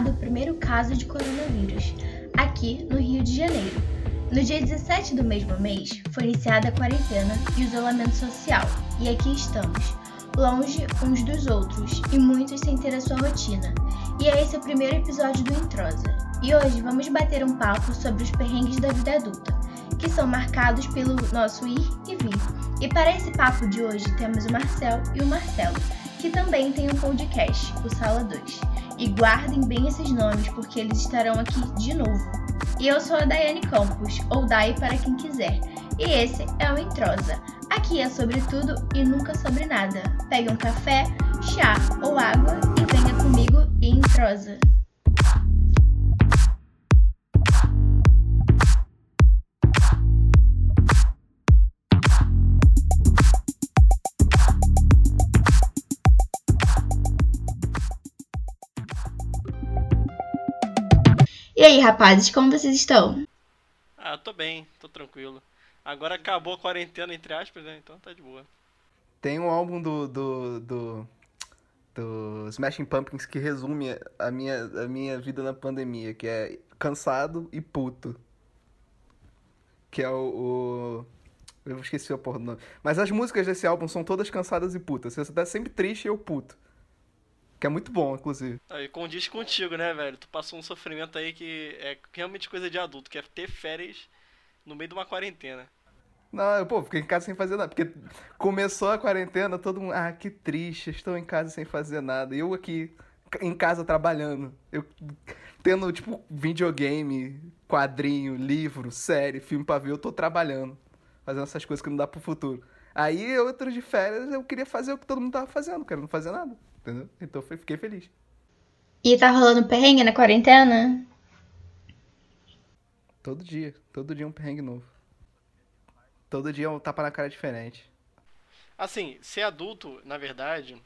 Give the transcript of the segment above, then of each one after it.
confirmado o primeiro caso de coronavírus, aqui no Rio de Janeiro. No dia 17 do mesmo mês, foi iniciada a quarentena e o isolamento social, e aqui estamos, longe uns dos outros e muitos sem ter a sua rotina. E é esse o primeiro episódio do Introsa. E hoje vamos bater um papo sobre os perrengues da vida adulta, que são marcados pelo nosso ir e vir. E para esse papo de hoje temos o Marcel e o Marcelo, que também tem um podcast, o Sala 2. E guardem bem esses nomes porque eles estarão aqui de novo. E eu sou a Daiane Campos, ou Dai para quem quiser. E esse é o Introsa. Aqui é sobre tudo e nunca sobre nada. Pegue um café, chá ou água e venha comigo e Introsa. E aí, rapazes, como vocês estão? Ah, eu tô bem, tô tranquilo. Agora acabou a quarentena, entre aspas, né? Então tá de boa. Tem um álbum do, do, do, do Smashing Pumpkins que resume a minha, a minha vida na pandemia, que é cansado e puto. Que é o, o... Eu esqueci a porra do nome. Mas as músicas desse álbum são todas cansadas e putas. Você tá sempre triste e eu puto. Que é muito bom, inclusive. Aí condiz contigo, né, velho? Tu passou um sofrimento aí que é realmente coisa de adulto, que é ter férias no meio de uma quarentena. Não, eu, pô, fiquei em casa sem fazer nada. Porque começou a quarentena, todo mundo. Ah, que triste, estou em casa sem fazer nada. E eu aqui, em casa, trabalhando. Eu tendo, tipo, videogame, quadrinho, livro, série, filme pra ver, eu tô trabalhando. Fazendo essas coisas que não dá pro futuro. Aí, outros de férias, eu queria fazer o que todo mundo tava fazendo, quero não fazer nada. Entendeu? Então eu fiquei feliz. E tá rolando perrengue na quarentena? Todo dia. Todo dia um perrengue novo. Todo dia um tapa na cara diferente. Assim, ser adulto, na verdade,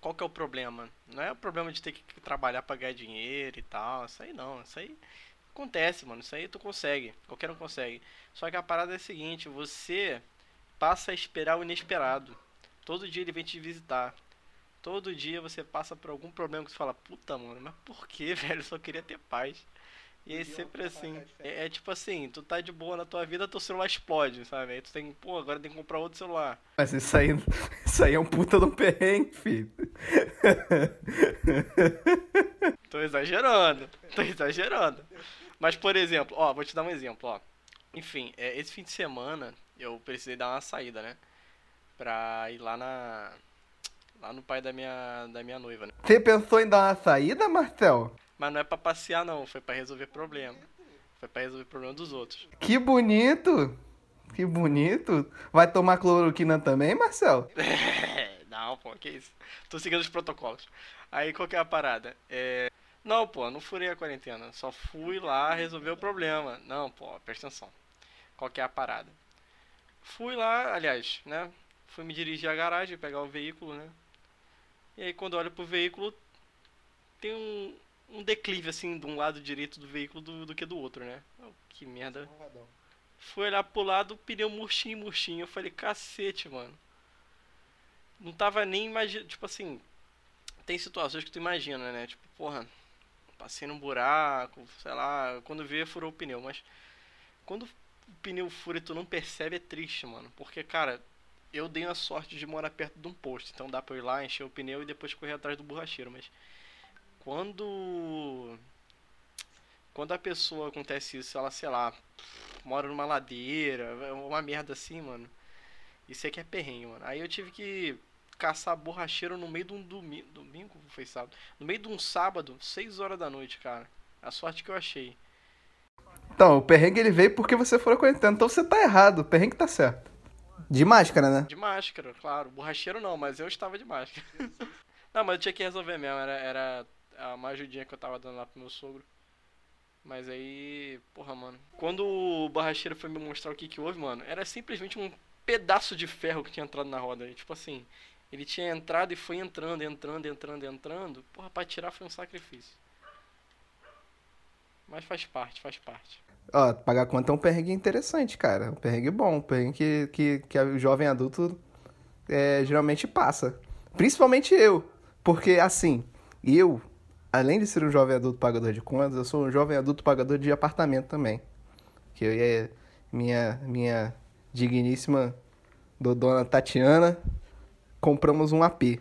qual que é o problema? Não é o problema de ter que trabalhar pra ganhar dinheiro e tal. Isso aí não. Isso aí acontece, mano. Isso aí tu consegue. Qualquer um consegue. Só que a parada é a seguinte: você passa a esperar o inesperado. Todo dia ele vem te visitar. Todo dia você passa por algum problema que você fala, puta, mano, mas por que, velho? Eu só queria ter paz. E aí sempre assim, é, é, tipo assim, tu tá de boa na tua vida, teu celular explode, sabe? Aí tu tem, pô, agora tem que comprar outro celular. Mas isso aí, isso aí é um puta de um perrengue, filho. tô exagerando, tô exagerando. Mas, por exemplo, ó, vou te dar um exemplo, ó. Enfim, é, esse fim de semana eu precisei dar uma saída, né? Pra ir lá na, Lá no pai da minha, da minha noiva, né? Você pensou em dar uma saída, Marcel? Mas não é pra passear, não. Foi pra resolver problema. Foi pra resolver problema dos outros. Que bonito! Que bonito! Vai tomar cloroquina também, Marcel? não, pô, que isso. Tô seguindo os protocolos. Aí qual que é a parada? É... Não, pô, não furei a quarentena. Só fui lá resolver o problema. Não, pô, presta atenção. Qual que é a parada? Fui lá, aliás, né? Fui me dirigir à garagem, pegar o veículo, né? E aí quando olho pro veículo, tem um, um declive assim de um lado direito do veículo do, do que do outro, né? Oh, que merda. Fui olhar pro lado, pneu murchinho, murchinho. Eu falei, cacete, mano. Não tava nem imaginando. Tipo assim, tem situações que tu imagina, né? Tipo, porra, passei num buraco, sei lá. Quando vê, furou o pneu. Mas quando o pneu fura e tu não percebe, é triste, mano. Porque, cara, eu dei a sorte de morar perto de um posto, então dá pra ir lá, encher o pneu e depois correr atrás do borracheiro, mas quando quando a pessoa acontece isso, ela, sei lá, mora numa ladeira, uma merda assim, mano. Isso aqui é perrengue, mano. Aí eu tive que caçar borracheiro no meio de um domingo, domingo foi sábado, no meio de um sábado, 6 horas da noite, cara. A sorte que eu achei. Então, o perrengue ele veio porque você foi quarentena, então você tá errado, o perrengue tá certo. De máscara, né? De máscara, claro. Borracheiro não, mas eu estava de máscara. não, mas eu tinha que resolver mesmo. Era, era uma ajudinha que eu tava dando lá pro meu sogro. Mas aí, porra, mano. Quando o borracheiro foi me mostrar o que que houve, mano, era simplesmente um pedaço de ferro que tinha entrado na roda. Tipo assim, ele tinha entrado e foi entrando, entrando, entrando, entrando. Porra, pra tirar foi um sacrifício. Mas faz parte, faz parte. Ó, pagar conta é um perrengue interessante, cara. Um perrengue bom, um perrengue que, que, que o jovem adulto é, geralmente passa. Principalmente eu. Porque, assim, eu, além de ser um jovem adulto pagador de contas, eu sou um jovem adulto pagador de apartamento também. Que eu e minha, minha digníssima dona Tatiana compramos um AP.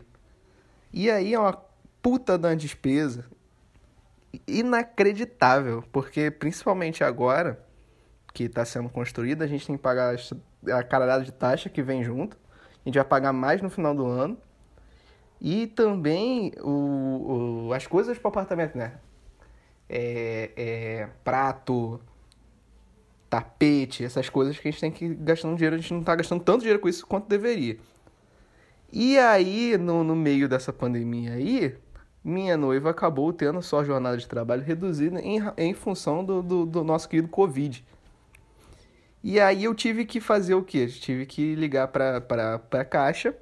E aí é uma puta da despesa inacreditável, porque principalmente agora que está sendo construída, a gente tem que pagar a caralhada de taxa que vem junto. A gente vai pagar mais no final do ano. E também o, o as coisas para o apartamento, né? É, é, prato, tapete, essas coisas que a gente tem que ir gastando dinheiro. A gente não está gastando tanto dinheiro com isso quanto deveria. E aí, no, no meio dessa pandemia aí, minha noiva acabou tendo sua jornada de trabalho reduzida em, em função do, do, do nosso querido Covid. E aí eu tive que fazer o quê? Tive que ligar para a caixa,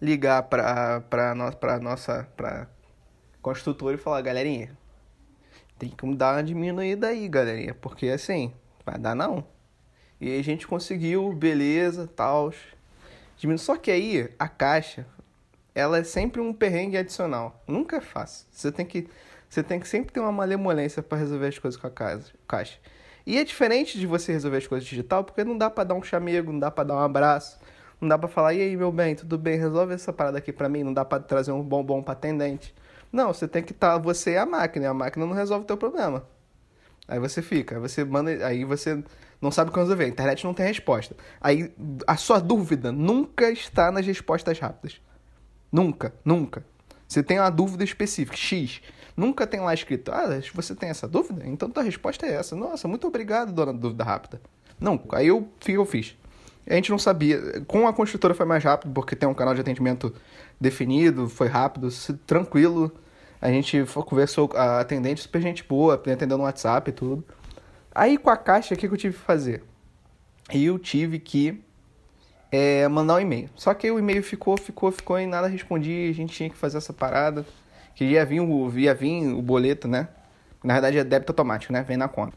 ligar para no, pra nossa pra construtora e falar, galerinha, tem que dar uma diminuída aí, galerinha, porque assim, vai dar não. E a gente conseguiu, beleza, tal. Só que aí a caixa, ela é sempre um perrengue adicional. Nunca é fácil. Você tem que, você tem que sempre ter uma malemolência para resolver as coisas com a casa, caixa. E é diferente de você resolver as coisas digital, porque não dá para dar um chamego, não dá para dar um abraço, não dá para falar, e aí, meu bem, tudo bem? Resolve essa parada aqui para mim, não dá para trazer um bombom para atendente. Não, você tem que estar tá, você e a máquina, a máquina não resolve o teu problema. Aí você fica, aí você manda, aí você não sabe como resolver, a internet não tem resposta. Aí a sua dúvida nunca está nas respostas rápidas. Nunca, nunca. Você tem uma dúvida específica, X. Nunca tem lá escrito, ah, você tem essa dúvida? Então tua resposta é essa. Nossa, muito obrigado, dona dúvida rápida. Não, aí eu, eu fiz. A gente não sabia. Com a construtora foi mais rápido, porque tem um canal de atendimento definido, foi rápido, tranquilo. A gente conversou, a atendente super gente boa, atendendo no WhatsApp e tudo. Aí com a caixa, o que, que eu tive que fazer? Eu tive que é, mandar um e-mail. Só que o e-mail ficou, ficou, ficou e nada respondia. A gente tinha que fazer essa parada que ia vir o, ia vir o boleto, né? Na verdade é débito automático, né? Vem na conta.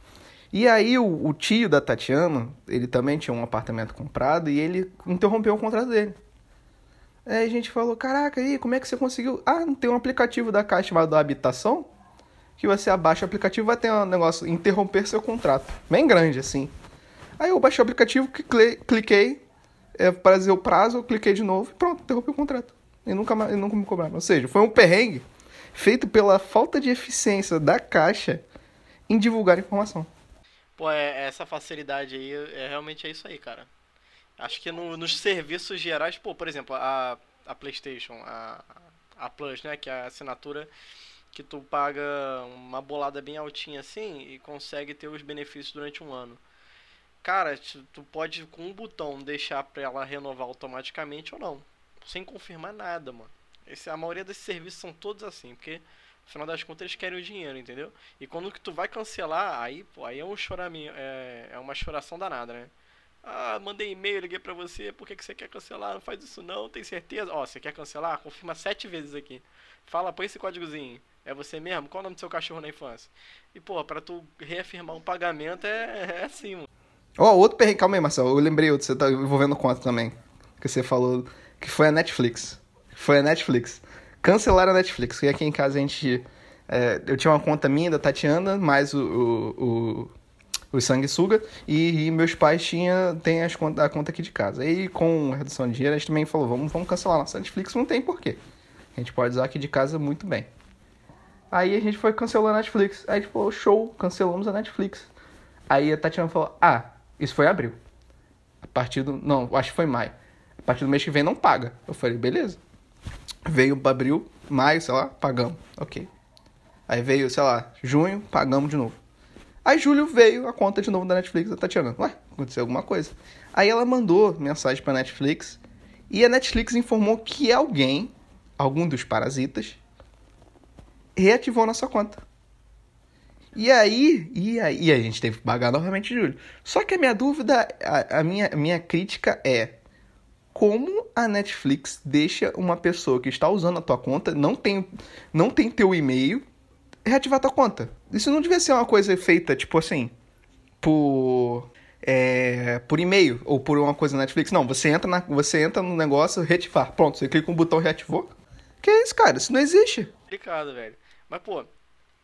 E aí o, o, tio da Tatiana, ele também tinha um apartamento comprado e ele interrompeu o contrato dele. Aí a gente falou, caraca, aí como é que você conseguiu? Ah, não tem um aplicativo da Caixa chamado Habitação? Que você abaixa o aplicativo vai ter um negócio, interromper seu contrato. Bem grande, assim. Aí eu baixei o aplicativo, cliquei, cliquei é, para dizer o prazo, eu cliquei de novo e pronto, interrompi o contrato. E nunca, e nunca me cobraram. Ou seja, foi um perrengue feito pela falta de eficiência da Caixa em divulgar informação. Pô, é, essa facilidade aí, é, realmente é isso aí, cara. Acho que no, nos serviços gerais, pô, por exemplo, a, a PlayStation, a, a Plus, né, que é a assinatura que tu paga uma bolada bem altinha assim e consegue ter os benefícios durante um ano. Cara, tu pode com um botão deixar pra ela renovar automaticamente ou não, sem confirmar nada, mano. Esse, a maioria desses serviços são todos assim, porque no final das contas eles querem o dinheiro, entendeu? E quando que tu vai cancelar, aí, pô, aí é um choraminho, é, é uma choração danada, né? Ah, mandei e-mail, liguei pra você, por que, que você quer cancelar? Não faz isso não, tem certeza? Ó, você quer cancelar? Confirma sete vezes aqui. Fala, põe esse códigozinho. É você mesmo? Qual o nome do seu cachorro na infância? E, pô, pra tu reafirmar um pagamento é, é assim, mano. Ó, oh, outro perrengue, calma aí, Marcelo, eu lembrei outro, você tá envolvendo conta também. Que você falou, que foi a Netflix. Foi a Netflix. Cancelaram a Netflix. E aqui em casa a gente. É, eu tinha uma conta minha da Tatiana, mais o, o, o, o sanguessuga, e, e, meus pais tinha, têm as conta, a conta aqui de casa. E com redução de dinheiro, a gente também falou: vamos, vamos cancelar nossa Netflix. Não tem porquê. A gente pode usar aqui de casa muito bem. Aí a gente foi cancelar a Netflix. Aí a gente falou: show, cancelamos a Netflix. Aí a Tatiana falou: ah, isso foi abril. A partir do. Não, acho que foi maio. A partir do mês que vem não paga. Eu falei: beleza. Veio abril, maio, sei lá, pagamos. Ok. Aí veio, sei lá, junho, pagamos de novo. Aí julho veio a conta de novo da Netflix da Tatiana. Ué, aconteceu alguma coisa. Aí ela mandou mensagem pra Netflix e a Netflix informou que alguém, algum dos parasitas, reativou nossa conta. E aí, e aí, e a gente teve que pagar novamente julho. Só que a minha dúvida, a, a minha, a minha crítica é: como a Netflix deixa uma pessoa que está usando a tua conta, não tem, não tem teu e-mail, reativar tua conta. Isso não devia ser uma coisa feita, tipo assim, por é, por e-mail ou por uma coisa na Netflix. Não, você entra, na, você entra no negócio, reativar. Pronto, você clica no botão reativou. Que isso, cara? Isso não existe. Complicado, velho. Mas, pô,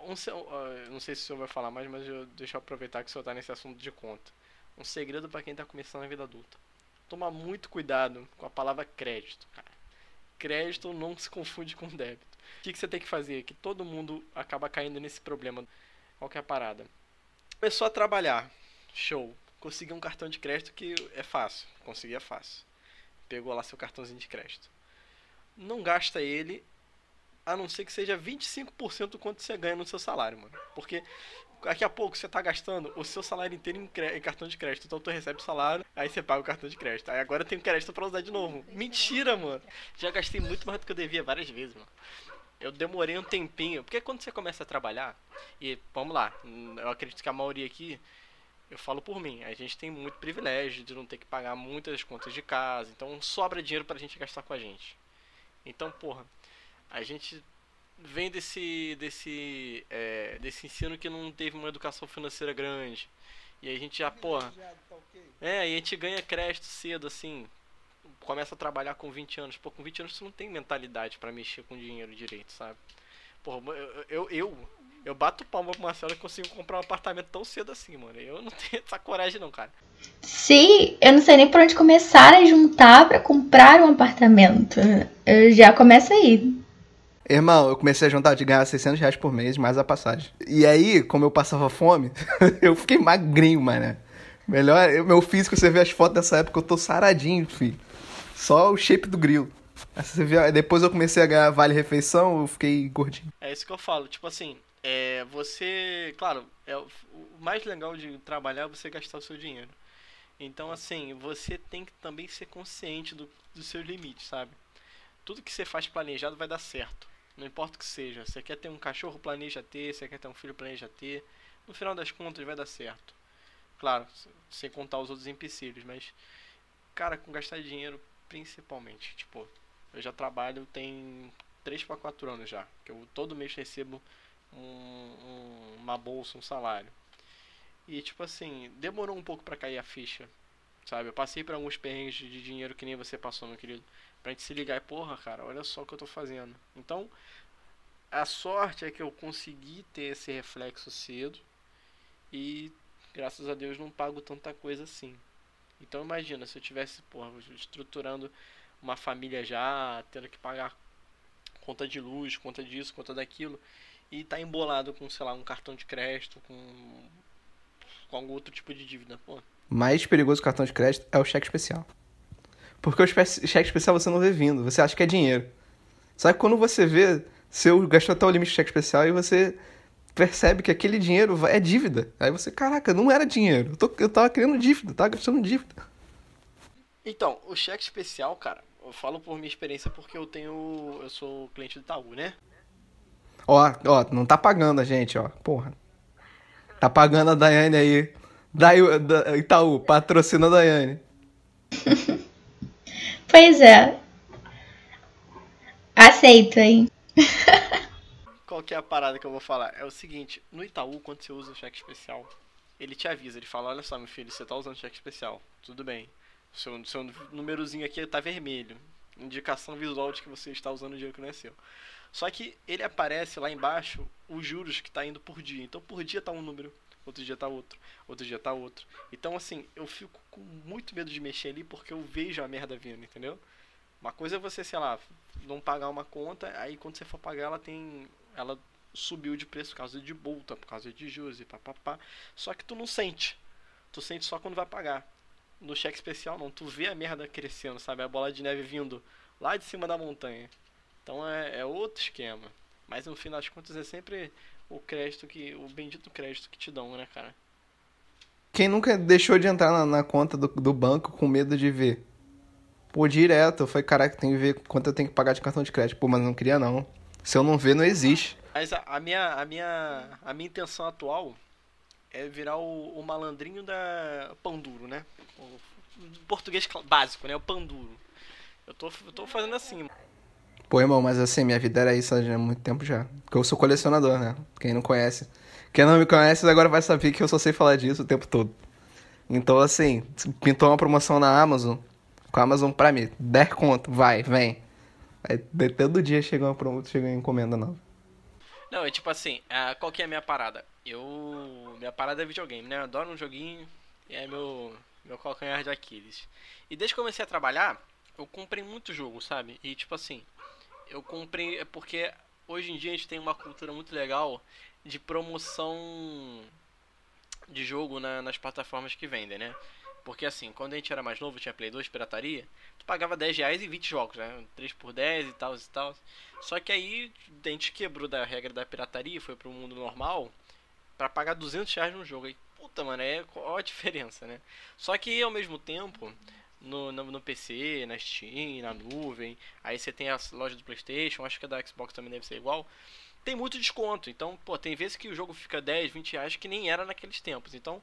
um, não sei se o senhor vai falar mais, mas eu, deixa eu aproveitar que o senhor tá nesse assunto de conta. Um segredo para quem tá começando a vida adulta. Tomar muito cuidado com a palavra crédito, cara. Crédito não se confunde com débito. O que, que você tem que fazer? Que todo mundo acaba caindo nesse problema. Qual que é a parada? Começou a trabalhar. Show. Conseguiu um cartão de crédito que é fácil. Conseguir é fácil. Pegou lá seu cartãozinho de crédito. Não gasta ele a não ser que seja 25% do quanto você ganha no seu salário, mano. Porque daqui a pouco você tá gastando o seu salário inteiro em, em, cartão de crédito. Então tu recebe o salário, aí você paga o cartão de crédito. Aí agora tem crédito para usar de novo. Mentira, mano. Já gastei muito mais do que eu devia várias vezes, mano. Eu demorei um tempinho. Porque quando você começa a trabalhar, e vamos lá, eu acredito que a maioria aqui, eu falo por mim, a gente tem muito privilégio de não ter que pagar muitas contas de casa. Então sobra dinheiro pra gente gastar com a gente. Então, porra, a gente vem desse desse é, desse ensino que não teve uma educação financeira grande. E aí a gente já porra é e a gente ganha crédito cedo assim começa a trabalhar com 20 anos. Pô com 20 anos você não tem mentalidade para mexer com dinheiro direito sabe? Porra eu eu, eu, eu bato palma pro Marcelo e consigo comprar um apartamento tão cedo assim mano. Eu não tenho essa coragem não cara. Sim, eu não sei nem por onde começar a juntar para comprar um apartamento. Eu já começa aí. Irmão, eu comecei a juntar de ganhar 600 reais por mês, mais a passagem. E aí, como eu passava fome, eu fiquei magrinho, mano. Melhor, eu, meu físico, você vê as fotos dessa época, eu tô saradinho, filho. Só o shape do grilo. Vê, depois eu comecei a ganhar vale refeição, eu fiquei gordinho. É isso que eu falo, tipo assim, é, você, claro, é, o mais legal de trabalhar é você gastar o seu dinheiro. Então, assim, você tem que também ser consciente do, dos seus limites, sabe? Tudo que você faz planejado vai dar certo. Não importa o que seja. Você quer ter um cachorro, planeja ter. Você quer ter um filho, planeja ter. No final das contas vai dar certo. Claro, sem contar os outros empecilhos, mas cara, com gastar dinheiro principalmente, tipo, eu já trabalho tem 3 para 4 anos já, que eu todo mês recebo um, um, uma bolsa, um salário. E tipo assim, demorou um pouco para cair a ficha, sabe? Eu passei por alguns perrengues de dinheiro que nem você passou, meu querido. Pra gente se ligar e, porra, cara, olha só o que eu tô fazendo. Então, a sorte é que eu consegui ter esse reflexo cedo e, graças a Deus, não pago tanta coisa assim. Então, imagina se eu tivesse, porra, estruturando uma família já, tendo que pagar conta de luz, conta disso, conta daquilo, e tá embolado com, sei lá, um cartão de crédito, com, com algum outro tipo de dívida, pô. Mais perigoso cartão de crédito é o cheque especial. Porque o cheque especial você não vê vindo, você acha que é dinheiro. Só que quando você vê, seu gastou até o limite de cheque especial e você percebe que aquele dinheiro é dívida. Aí você, caraca, não era dinheiro. Eu, tô, eu tava criando dívida, tava gastando dívida. Então, o cheque especial, cara, eu falo por minha experiência porque eu tenho. Eu sou cliente do Itaú, né? Ó, ó, não tá pagando a gente, ó. Porra. Tá pagando a Daiane aí. Da, da Itaú, patrocina a Daiane. Pois é. Aceito, hein? Qual que é a parada que eu vou falar? É o seguinte, no Itaú, quando você usa o cheque especial, ele te avisa, ele fala, olha só, meu filho, você tá usando cheque especial. Tudo bem. Seu, seu númerozinho aqui tá vermelho. Indicação visual de que você está usando dinheiro que não é seu. Só que ele aparece lá embaixo os juros que tá indo por dia. Então por dia tá um número, outro dia tá outro, outro dia tá outro. Então, assim, eu fico com muito medo de mexer ali porque eu vejo a merda vindo, entendeu? Uma coisa é você, sei lá, não pagar uma conta, aí quando você for pagar ela tem. Ela subiu de preço por causa de multa, por causa de juros e papapá. Só que tu não sente. Tu sente só quando vai pagar. No cheque especial não, tu vê a merda crescendo, sabe? A bola de neve vindo lá de cima da montanha. Então é, é outro esquema. Mas no fim das contas é sempre o crédito que. o bendito crédito que te dão, né, cara? Quem nunca deixou de entrar na, na conta do, do, banco com medo de ver? Pô, direto, foi, caraca, tem que ver quanto eu tenho que pagar de cartão de crédito. Pô, mas não queria não. Se eu não ver, não existe. Mas a, a minha, a, minha, a minha intenção atual é virar o, o malandrinho da pão duro, né? O português básico, né? O pão duro. Eu tô, eu tô fazendo assim. Irmão, mas assim, minha vida era isso há muito tempo já. Porque eu sou colecionador, né? Quem não conhece. Quem não me conhece agora vai saber que eu só sei falar disso o tempo todo. Então, assim, pintou uma promoção na Amazon, com a Amazon Prime, 10 conto, vai, vem. Aí todo dia chega uma promoção, chega uma encomenda nova. Não, é tipo assim, uh, qual que é a minha parada? Eu. Minha parada é videogame, né? Eu adoro um joguinho e é meu, meu calcanhar de Aquiles. E desde que comecei a trabalhar, eu comprei muito jogo, sabe? E tipo assim, eu comprei. É porque hoje em dia a gente tem uma cultura muito legal de promoção de jogo na, nas plataformas que vendem, né? Porque assim, quando a gente era mais novo, tinha Play 2, pirataria, tu pagava 10 reais e 20 jogos, né? 3 por 10 e tal e tal. Só que aí a gente quebrou da regra da pirataria, foi pro mundo normal, para pagar 200 reais num jogo. Aí, puta, mano, é qual a diferença, né? Só que ao mesmo tempo, no, no, no, PC, na Steam, na nuvem, aí você tem a loja do Playstation, acho que a da Xbox também deve ser igual tem muito desconto. Então, pô, tem vezes que o jogo fica 10, 20 reais que nem era naqueles tempos. Então,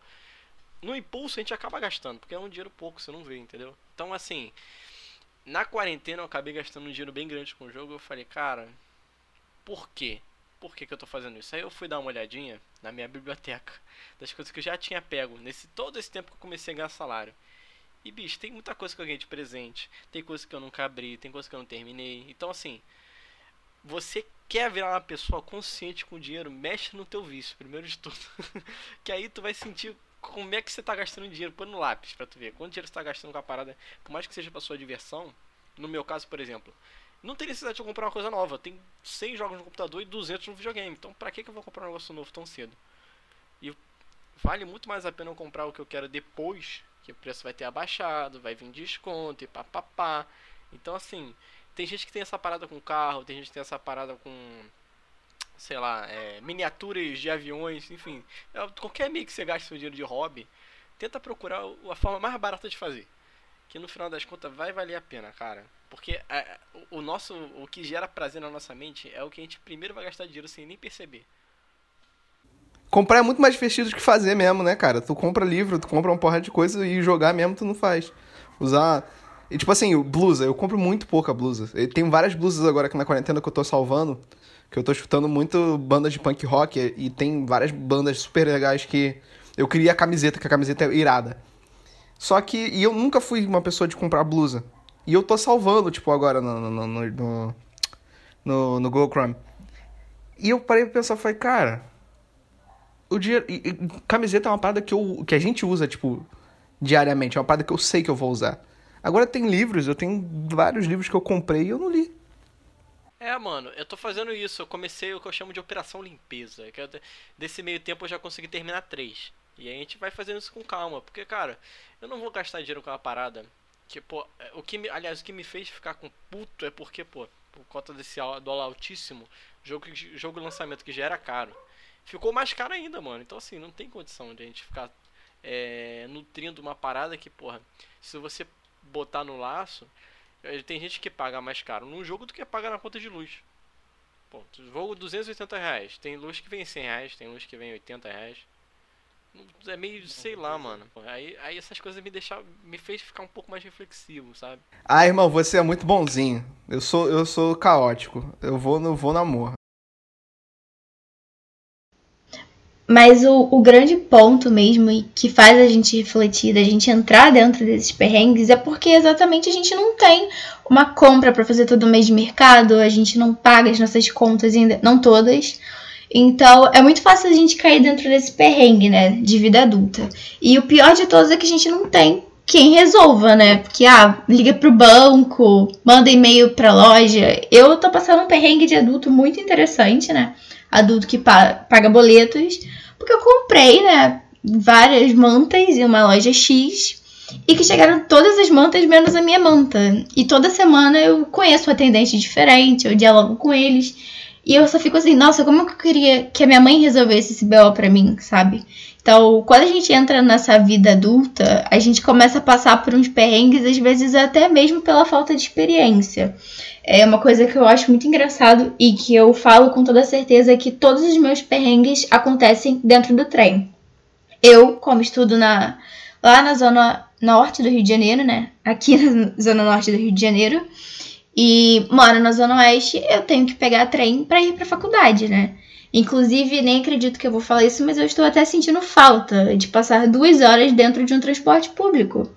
no impulso a gente acaba gastando, porque é um dinheiro pouco, você não vê, entendeu? Então, assim, na quarentena eu acabei gastando um dinheiro bem grande com o jogo. Eu falei, cara, por quê? Por que, que eu tô fazendo isso? Aí eu fui dar uma olhadinha na minha biblioteca das coisas que eu já tinha pego nesse todo esse tempo que eu comecei a ganhar salário. E bicho, tem muita coisa que eu ganhei de presente, tem coisa que eu nunca abri, tem coisa que eu não terminei. Então assim, você quer virar uma pessoa consciente com dinheiro, mexe no teu vício, primeiro de tudo. que aí tu vai sentir como é que você tá gastando dinheiro. Põe no lápis pra tu ver. Quanto dinheiro você tá gastando com a parada, por mais que seja pra sua diversão. No meu caso, por exemplo, não tem necessidade de eu comprar uma coisa nova. Tem 100 jogos no computador e 200 no videogame. Então pra que, que eu vou comprar um negócio novo tão cedo? E vale muito mais a pena eu comprar o que eu quero depois, que o preço vai ter abaixado, vai vir desconto e papapá. Então assim, tem gente que tem essa parada com carro, tem gente que tem essa parada com, sei lá, é, miniaturas de aviões, enfim. É, qualquer meio que você gaste seu dinheiro de hobby, tenta procurar a forma mais barata de fazer. Que no final das contas vai valer a pena, cara. Porque é, o nosso, o que gera prazer na nossa mente é o que a gente primeiro vai gastar dinheiro sem nem perceber. Comprar é muito mais divertido do que fazer mesmo, né, cara? Tu compra livro, tu compra uma porrada de coisa e jogar mesmo tu não faz. Usar e tipo assim, blusa, eu compro muito pouca blusa. Eu tenho várias blusas agora aqui na quarentena que eu tô salvando, que eu tô escutando muito bandas de punk rock e tem várias bandas super legais que eu queria a camiseta, que a camiseta é irada. Só que, e eu nunca fui uma pessoa de comprar blusa. E eu tô salvando, tipo, agora no, no, no, no, no, no Google Chrome. E eu parei pra pensar, falei, cara, o dinheiro. E, camiseta é uma parada que, eu, que a gente usa, tipo, diariamente. É uma parada que eu sei que eu vou usar. Agora tem livros, eu tenho vários livros que eu comprei e eu não li. É, mano, eu tô fazendo isso. Eu comecei o que eu chamo de operação limpeza. Eu, desse meio tempo eu já consegui terminar três. E a gente vai fazendo isso com calma. Porque, cara, eu não vou gastar dinheiro com uma parada. Que, pô, é, o que me, aliás, o que me fez ficar com puto é porque, pô, por conta desse dólar altíssimo, jogo, jogo lançamento que já era caro, ficou mais caro ainda, mano. Então, assim, não tem condição de a gente ficar é, nutrindo uma parada que, porra, se você botar no laço, tem gente que paga mais caro num jogo do que paga na conta de luz. Pô, jogo 280 reais. Tem luz que vem 100 reais, tem luz que vem 80 reais. É meio, sei lá, mano. Aí, aí essas coisas me deixaram, me fez ficar um pouco mais reflexivo, sabe? Ah, irmão, você é muito bonzinho. Eu sou, eu sou caótico. Eu vou no, vou na amor. Mas o, o grande ponto mesmo e que faz a gente refletir, da gente entrar dentro desses perrengues, é porque exatamente a gente não tem uma compra para fazer todo mês de mercado, a gente não paga as nossas contas ainda, não todas. Então é muito fácil a gente cair dentro desse perrengue, né, de vida adulta. E o pior de todos é que a gente não tem quem resolva, né? Porque, ah, liga pro banco, manda e-mail pra loja. Eu tô passando um perrengue de adulto muito interessante, né? Adulto que paga boletos, porque eu comprei, né, várias mantas em uma loja X e que chegaram todas as mantas menos a minha manta. E toda semana eu conheço um atendente diferente, eu dialogo com eles. E eu só fico assim, nossa, como eu queria que a minha mãe resolvesse esse BO pra mim, sabe? Então, quando a gente entra nessa vida adulta, a gente começa a passar por uns perrengues, às vezes até mesmo pela falta de experiência. É uma coisa que eu acho muito engraçado e que eu falo com toda certeza que todos os meus perrengues acontecem dentro do trem. Eu, como estudo na, lá na zona norte do Rio de Janeiro, né? Aqui na zona norte do Rio de Janeiro, e moro na zona oeste, eu tenho que pegar trem para ir para faculdade, né? Inclusive, nem acredito que eu vou falar isso, mas eu estou até sentindo falta de passar duas horas dentro de um transporte público.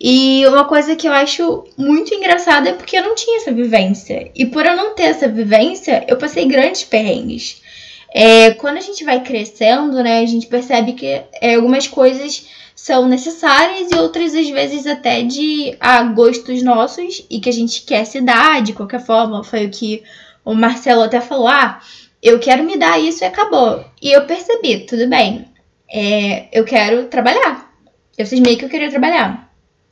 E uma coisa que eu acho muito engraçada é porque eu não tinha essa vivência. E por eu não ter essa vivência, eu passei grandes perrengues. É, quando a gente vai crescendo, né, a gente percebe que é, algumas coisas são necessárias e outras às vezes até de a gostos nossos e que a gente quer se dar de qualquer forma. Foi o que o Marcelo até falou: ah, eu quero me dar isso e acabou. E eu percebi, tudo bem, é, eu quero trabalhar. Eu cismei que eu queria trabalhar.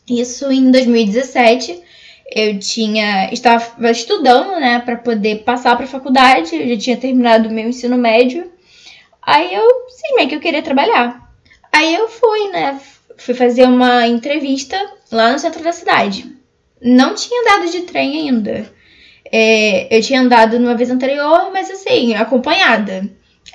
Isso em 2017. Eu tinha estava estudando, né, para poder passar para faculdade. Eu já tinha terminado o meu ensino médio. Aí eu cismei que eu queria trabalhar. Aí eu fui, né, fui fazer uma entrevista lá no centro da cidade. Não tinha andado de trem ainda. É, eu tinha andado numa vez anterior, mas assim, acompanhada.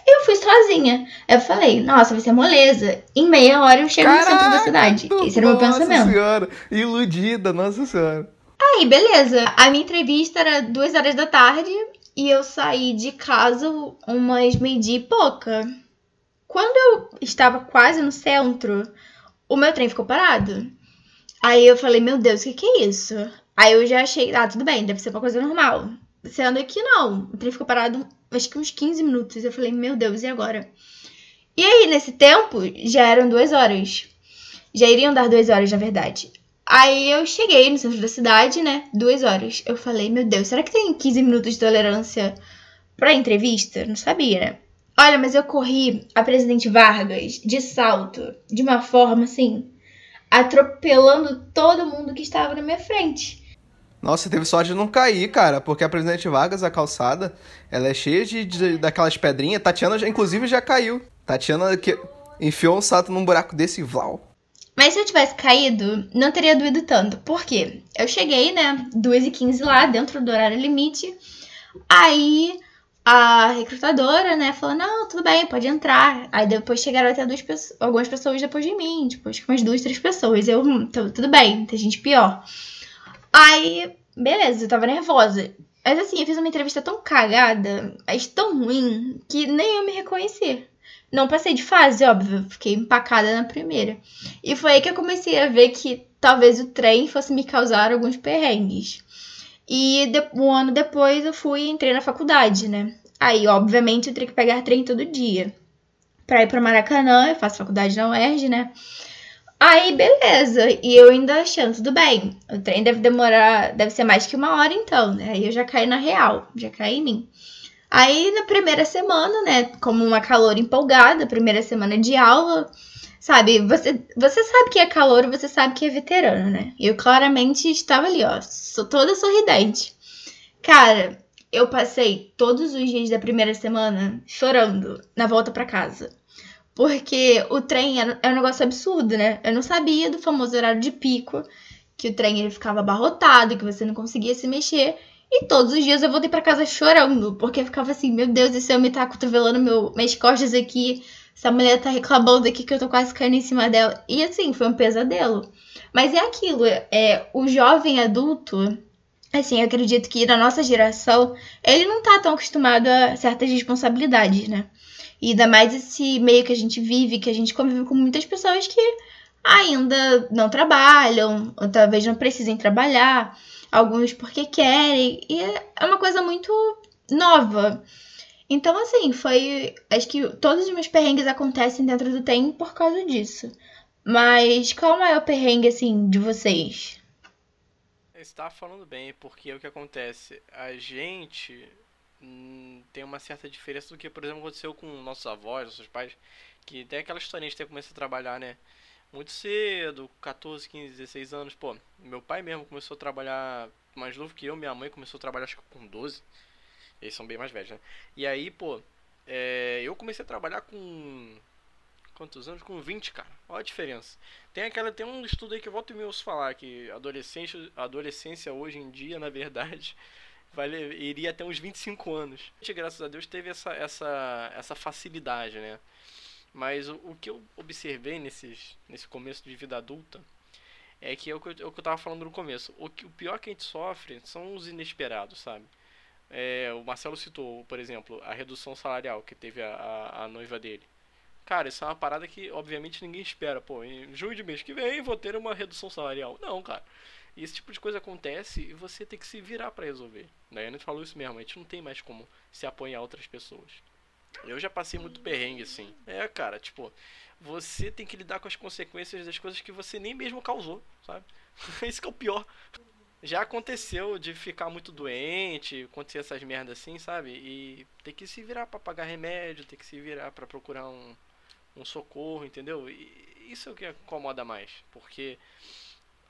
Eu fui sozinha. Eu falei, nossa, vai ser moleza. Em meia hora eu chego Caraca, no centro da cidade. Esse era o meu pensamento. Nossa senhora, iludida, nossa senhora. Aí, beleza. A minha entrevista era duas horas da tarde e eu saí de casa umas meio-dia e pouca. Quando eu estava quase no centro, o meu trem ficou parado. Aí eu falei, meu Deus, o que, que é isso? Aí eu já achei, ah, tudo bem, deve ser uma coisa normal. Sendo que não, o trem ficou parado acho que uns 15 minutos. Eu falei, meu Deus, e agora? E aí, nesse tempo, já eram duas horas. Já iriam dar duas horas, na verdade. Aí eu cheguei no centro da cidade, né? Duas horas. Eu falei, meu Deus, será que tem 15 minutos de tolerância pra entrevista? Não sabia, né? Olha, mas eu corri a presidente Vargas de salto, de uma forma assim, atropelando todo mundo que estava na minha frente. Nossa, teve sorte de não cair, cara, porque a Presidente Vargas, a calçada, ela é cheia de, de daquelas pedrinhas. Tatiana, já, inclusive, já caiu. Tatiana que enfiou um salto num buraco desse Vlau. Mas se eu tivesse caído, não teria doído tanto. Por quê? Eu cheguei, né, 2h15 lá, dentro do horário limite. Aí a recrutadora, né, falou: não, tudo bem, pode entrar. Aí depois chegaram até duas pessoas, algumas pessoas depois de mim, tipo, acho que umas duas, três pessoas. Eu, hum, tudo bem, tem gente pior. Aí, beleza, eu tava nervosa. Mas assim, eu fiz uma entrevista tão cagada, mas tão ruim, que nem eu me reconheci. Não passei de fase, óbvio, fiquei empacada na primeira. E foi aí que eu comecei a ver que talvez o trem fosse me causar alguns perrengues. E de, um ano depois eu fui entrei na faculdade, né? Aí, obviamente, eu teria que pegar trem todo dia. Pra ir pra Maracanã, eu faço faculdade na UERJ, né? Aí, beleza. E eu ainda achando, tudo bem. O trem deve demorar, deve ser mais que uma hora então, né? Aí eu já caí na real, já caí em mim. Aí, na primeira semana, né, como uma calor empolgada, primeira semana de aula, sabe, você, você sabe que é calor, você sabe que é veterano, né? Eu claramente estava ali, ó, sou toda sorridente. Cara, eu passei todos os dias da primeira semana chorando na volta para casa. Porque o trem é um negócio absurdo, né? Eu não sabia do famoso horário de pico, que o trem ele ficava abarrotado, que você não conseguia se mexer. E todos os dias eu voltei para casa chorando, porque eu ficava assim, meu Deus, esse homem tá cotovelando meu, minhas costas aqui, essa mulher tá reclamando aqui que eu tô quase caindo em cima dela. E assim, foi um pesadelo. Mas é aquilo, é o jovem adulto, assim, eu acredito que na nossa geração, ele não tá tão acostumado a certas responsabilidades, né? E ainda mais esse meio que a gente vive, que a gente convive com muitas pessoas que ainda não trabalham, ou talvez não precisem trabalhar, alguns porque querem, e é uma coisa muito nova. Então, assim, foi. Acho que todos os meus perrengues acontecem dentro do tempo por causa disso. Mas qual é o maior perrengue, assim, de vocês? Você está falando bem, porque é o que acontece. A gente tem uma certa diferença do que, por exemplo, aconteceu com nossos avós, nossos pais, que tem aquela historinha de ter começado a trabalhar, né? Muito cedo, 14, 15, 16 anos. Pô, meu pai mesmo começou a trabalhar mais novo que eu, minha mãe começou a trabalhar acho que com 12. Eles são bem mais velhos, né? E aí, pô, é, eu comecei a trabalhar com. Quantos anos? Com 20, cara. Olha a diferença. Tem aquela tem um estudo aí que eu volto e me ouço falar que adolescência, adolescência hoje em dia, na verdade, vai, iria até uns 25 anos. A gente, graças a Deus, teve essa, essa, essa facilidade, né? Mas o, o que eu observei nesses, nesse começo de vida adulta é que é o que eu, é o que eu tava falando no começo. O, que, o pior que a gente sofre são os inesperados, sabe? É, o Marcelo citou, por exemplo, a redução salarial que teve a, a, a noiva dele. Cara, isso é uma parada que, obviamente, ninguém espera. Pô, em junho de mês que vem vou ter uma redução salarial. Não, cara. E esse tipo de coisa acontece e você tem que se virar para resolver. Né? A gente falou isso mesmo, a gente não tem mais como se apoiar outras pessoas. Eu já passei muito perrengue, assim. É, cara, tipo, você tem que lidar com as consequências das coisas que você nem mesmo causou, sabe? Isso que é o pior. Já aconteceu de ficar muito doente, acontecer essas merdas assim, sabe? E ter que se virar para pagar remédio, ter que se virar para procurar um, um socorro, entendeu? E isso é o que incomoda mais, porque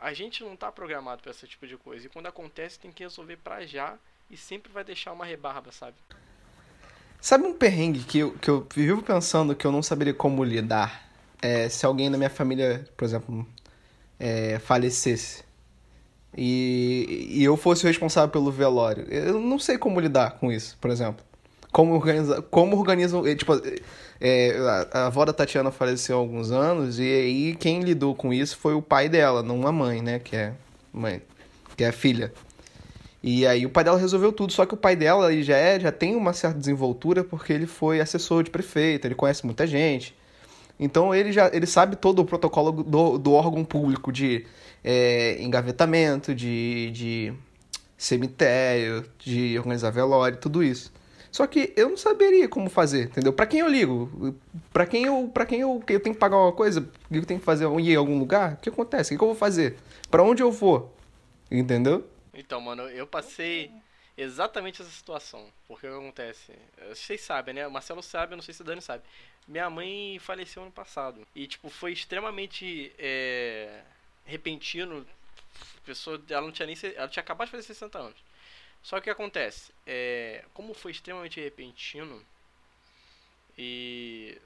a gente não tá programado para esse tipo de coisa. E quando acontece, tem que resolver pra já e sempre vai deixar uma rebarba, sabe? Sabe um perrengue que eu, que eu vivo pensando que eu não saberia como lidar? É, se alguém da minha família, por exemplo, é, falecesse e, e eu fosse o responsável pelo velório. Eu não sei como lidar com isso, por exemplo. Como organiza, como organizam, tipo, é, a, a avó da Tatiana faleceu há alguns anos e aí quem lidou com isso foi o pai dela, não a mãe, né? Que é mãe, que é a filha. E aí o pai dela resolveu tudo, só que o pai dela ele já, é, já tem uma certa desenvoltura porque ele foi assessor de prefeito, ele conhece muita gente. Então ele já ele sabe todo o protocolo do, do órgão público de é, engavetamento, de, de cemitério, de organizar velório, tudo isso. Só que eu não saberia como fazer, entendeu? Para quem eu ligo? Para quem eu, para quem eu, eu tenho que pagar uma coisa? Eu tenho que fazer ir em algum lugar? O que acontece? O que eu vou fazer? Para onde eu vou? Entendeu? Então, mano, eu passei exatamente essa situação. Porque o que acontece? Vocês sabem, né? O Marcelo sabe, eu não sei se o Dani sabe. Minha mãe faleceu ano passado. E, tipo, foi extremamente é, repentino. Pessoa, ela não tinha nem. Ela tinha acabado de fazer 60 anos. Só que o que acontece? É, como foi extremamente repentino e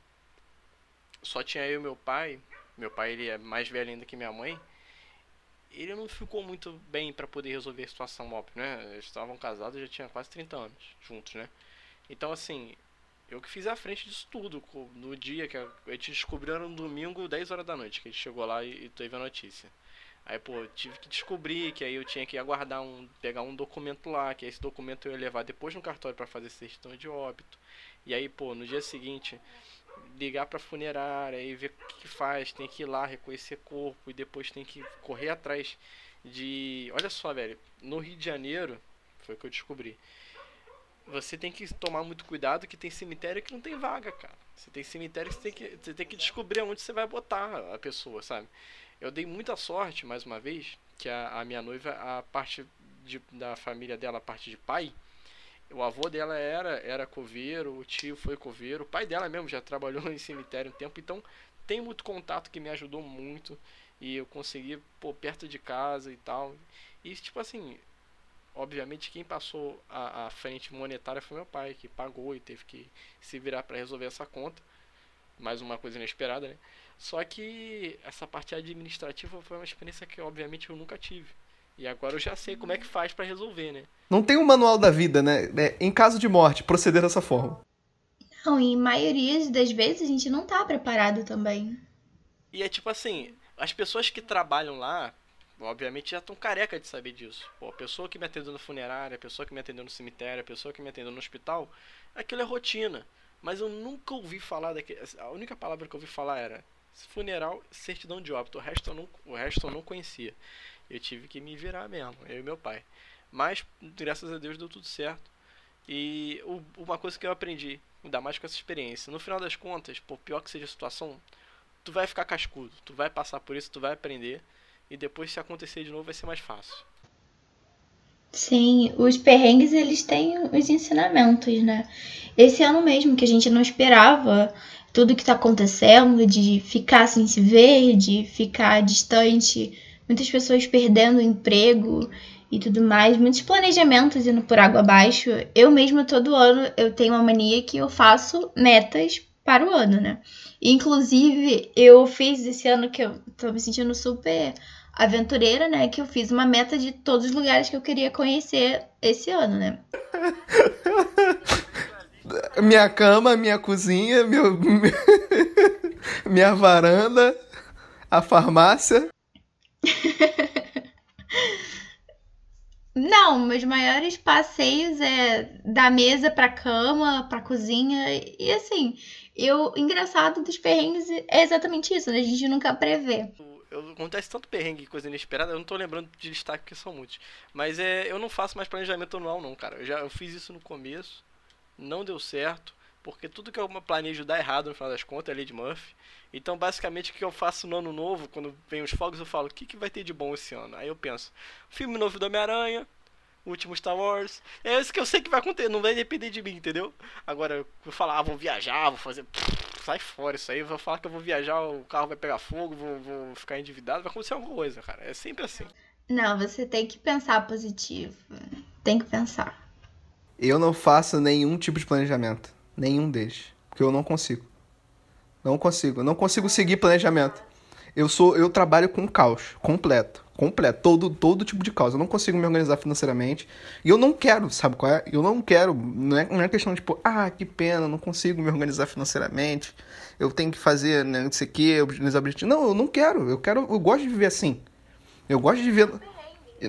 só tinha eu e meu pai, meu pai ele é mais velho ainda que minha mãe, ele não ficou muito bem para poder resolver a situação, óbvio, né? Eles estavam casados já tinha quase 30 anos juntos, né? Então, assim, eu que fiz a frente disso tudo. No dia que a gente descobriu no domingo, 10 horas da noite, que gente chegou lá e teve a notícia. Aí, pô, tive que descobrir que aí eu tinha que aguardar um, pegar um documento lá, que esse documento eu ia levar depois no cartório para fazer certidão de óbito. E aí, pô, no dia seguinte, ligar pra funerária e ver o que, que faz, tem que ir lá reconhecer corpo e depois tem que correr atrás de. Olha só, velho, no Rio de Janeiro, foi o que eu descobri. Você tem que tomar muito cuidado que tem cemitério que não tem vaga, cara. Você tem cemitério que você tem que, você tem que descobrir onde você vai botar a pessoa, sabe? Eu dei muita sorte, mais uma vez, que a, a minha noiva, a parte de, da família dela, a parte de pai, o avô dela era, era coveiro, o tio foi coveiro, o pai dela mesmo já trabalhou em cemitério um tempo, então tem muito contato que me ajudou muito e eu consegui pô, perto de casa e tal. E tipo assim, obviamente quem passou a, a frente monetária foi meu pai, que pagou e teve que se virar para resolver essa conta. Mais uma coisa inesperada, né? Só que essa parte administrativa foi uma experiência que obviamente eu nunca tive. E agora eu já sei como é que faz para resolver, né? Não tem um manual da vida, né? É, em caso de morte, proceder dessa forma. Não, e maioria das vezes a gente não tá preparado também. E é tipo assim, as pessoas que trabalham lá, obviamente já estão careca de saber disso. Pô, a pessoa que me atendeu no funerária, a pessoa que me atendeu no cemitério, a pessoa que me atendeu no hospital, aquilo é rotina. Mas eu nunca ouvi falar daquele. A única palavra que eu ouvi falar era funeral, certidão de óbito. O resto eu não, o resto eu não conhecia. Eu tive que me virar mesmo, eu e meu pai. Mas, graças a Deus, deu tudo certo. E uma coisa que eu aprendi, ainda mais com essa experiência, no final das contas, por pior que seja a situação, tu vai ficar cascudo, tu vai passar por isso, tu vai aprender, e depois se acontecer de novo vai ser mais fácil. Sim, os perrengues eles têm os ensinamentos, né? Esse ano mesmo que a gente não esperava tudo que está acontecendo, de ficar sem se ver, de ficar distante, muitas pessoas perdendo o emprego e tudo mais, muitos planejamentos indo por água abaixo. Eu mesma todo ano eu tenho uma mania que eu faço metas para o ano, né? Inclusive, eu fiz esse ano que eu tô me sentindo super aventureira, né? Que eu fiz uma meta de todos os lugares que eu queria conhecer esse ano, né? minha cama, minha cozinha, meu, minha varanda, a farmácia. Não, meus maiores passeios é da mesa pra cama, pra cozinha. E assim, eu. Engraçado dos perrengues é exatamente isso, né? A gente nunca prevê. Eu, acontece tanto perrengue e coisa inesperada, eu não tô lembrando de destaque porque são muitos. Mas é, eu não faço mais planejamento anual, não, cara. Eu já eu fiz isso no começo, não deu certo, porque tudo que eu planejo dá errado no final das contas, é de Murphy. Então, basicamente, o que eu faço no ano novo, quando vem os fogos, eu falo: o que, que vai ter de bom esse ano? Aí eu penso: filme novo do Homem-Aranha, último Star Wars. É isso que eu sei que vai acontecer, não vai depender de mim, entendeu? Agora, eu vou falar: ah, vou viajar, vou fazer. sai fora isso aí, vou falar que eu vou viajar, o carro vai pegar fogo, vou, vou ficar endividado, vai acontecer alguma coisa, cara. É sempre assim. Não, você tem que pensar positivo. Tem que pensar. Eu não faço nenhum tipo de planejamento. Nenhum deles. Porque eu não consigo. Não consigo. Não consigo seguir planejamento. Eu sou, eu trabalho com caos completo, completo, todo todo tipo de caos. Eu não consigo me organizar financeiramente e eu não quero, sabe qual é? Eu não quero, não é, não é questão de tipo, ah, que pena, não consigo me organizar financeiramente. Eu tenho que fazer, né, não sei o quê, objetivos. Não, eu não quero. Eu quero, eu gosto de viver assim. Eu gosto de viver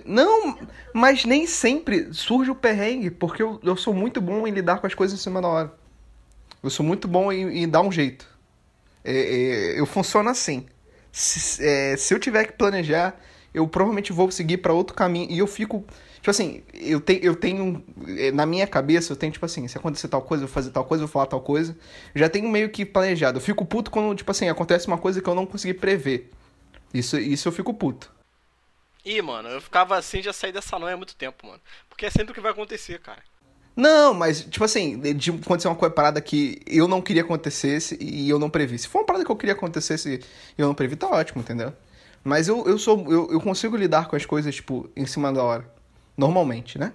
não, mas nem sempre surge o perrengue, porque eu, eu sou muito bom em lidar com as coisas em cima da hora. Eu sou muito bom em, em dar um jeito. É, é, eu funciono assim. Se, é, se eu tiver que planejar, eu provavelmente vou seguir para outro caminho. E eu fico. Tipo assim, eu, te, eu tenho. É, na minha cabeça, eu tenho, tipo assim, se acontecer tal coisa, eu vou fazer tal coisa, eu vou falar tal coisa. Já tenho meio que planejado. Eu fico puto quando, tipo assim, acontece uma coisa que eu não consegui prever. Isso, isso eu fico puto. Ih, mano, eu ficava assim já saí dessa noia há muito tempo, mano. Porque é sempre o que vai acontecer, cara. Não, mas, tipo assim, de acontecer uma parada que eu não queria acontecesse e eu não previ. Se for uma parada que eu queria acontecesse e eu não previ, tá ótimo, entendeu? Mas eu, eu sou. Eu, eu consigo lidar com as coisas, tipo, em cima da hora. Normalmente, né?